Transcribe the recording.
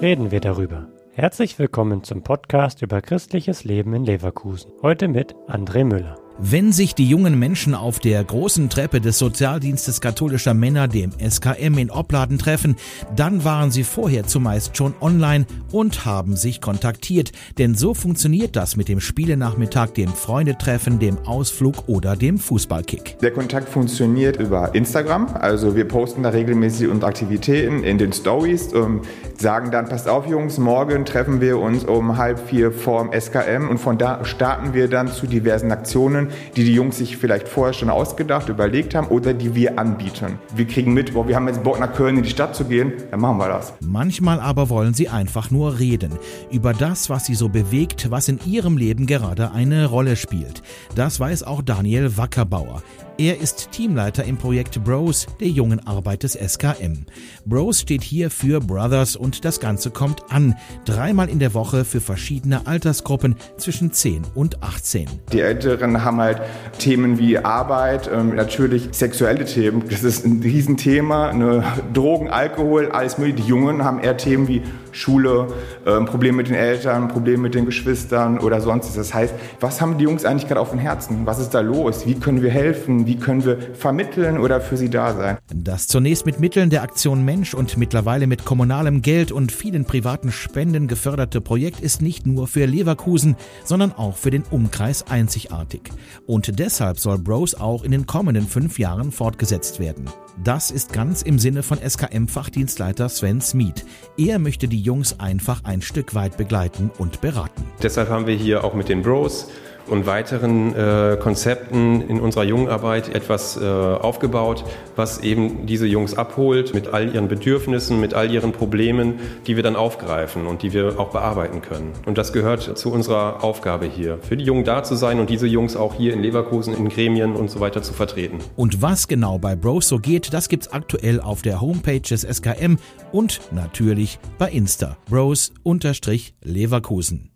reden wir darüber. Herzlich willkommen zum Podcast über christliches Leben in Leverkusen. Heute mit André Müller. Wenn sich die jungen Menschen auf der großen Treppe des Sozialdienstes katholischer Männer, dem SKM in Opladen treffen, dann waren sie vorher zumeist schon online und haben sich kontaktiert. Denn so funktioniert das mit dem Spielenachmittag, dem Freundetreffen, dem Ausflug oder dem Fußballkick. Der Kontakt funktioniert über Instagram. Also wir posten da regelmäßig unsere Aktivitäten in den Stories, ähm, sagen dann, passt auf Jungs, morgen treffen wir uns um halb vier vorm SKM und von da starten wir dann zu diversen Aktionen die die Jungs sich vielleicht vorher schon ausgedacht, überlegt haben oder die wir anbieten. Wir kriegen mit, boah, wir haben jetzt Bock nach Köln in die Stadt zu gehen, dann machen wir das. Manchmal aber wollen sie einfach nur reden über das, was sie so bewegt, was in ihrem Leben gerade eine Rolle spielt. Das weiß auch Daniel Wackerbauer. Er ist Teamleiter im Projekt Bros der jungen Arbeit des SKM. Bros steht hier für Brothers und das Ganze kommt an. Dreimal in der Woche für verschiedene Altersgruppen zwischen 10 und 18. Die Älteren haben halt Themen wie Arbeit, ähm, natürlich sexuelle Themen. Das ist ein Riesenthema. Ne? Drogen, Alkohol, alles mögliche. Die Jungen haben eher Themen wie Schule, ähm, Probleme mit den Eltern, Probleme mit den Geschwistern oder sonstiges. Das heißt, was haben die Jungs eigentlich gerade auf dem Herzen? Was ist da los? Wie können wir helfen? wie können wir vermitteln oder für sie da sein. Das zunächst mit Mitteln der Aktion Mensch und mittlerweile mit kommunalem Geld und vielen privaten Spenden geförderte Projekt ist nicht nur für Leverkusen, sondern auch für den Umkreis einzigartig. Und deshalb soll Bros auch in den kommenden fünf Jahren fortgesetzt werden. Das ist ganz im Sinne von SKM-Fachdienstleiter Sven Smith. Er möchte die Jungs einfach ein Stück weit begleiten und beraten. Deshalb haben wir hier auch mit den Bros und weiteren äh, Konzepten in unserer Jungarbeit etwas äh, aufgebaut, was eben diese Jungs abholt mit all ihren Bedürfnissen, mit all ihren Problemen, die wir dann aufgreifen und die wir auch bearbeiten können. Und das gehört zu unserer Aufgabe hier, für die Jungen da zu sein und diese Jungs auch hier in Leverkusen in Gremien und so weiter zu vertreten. Und was genau bei Bros so geht, das gibt's aktuell auf der Homepage des SKM und natürlich bei Insta. Bros-Leverkusen.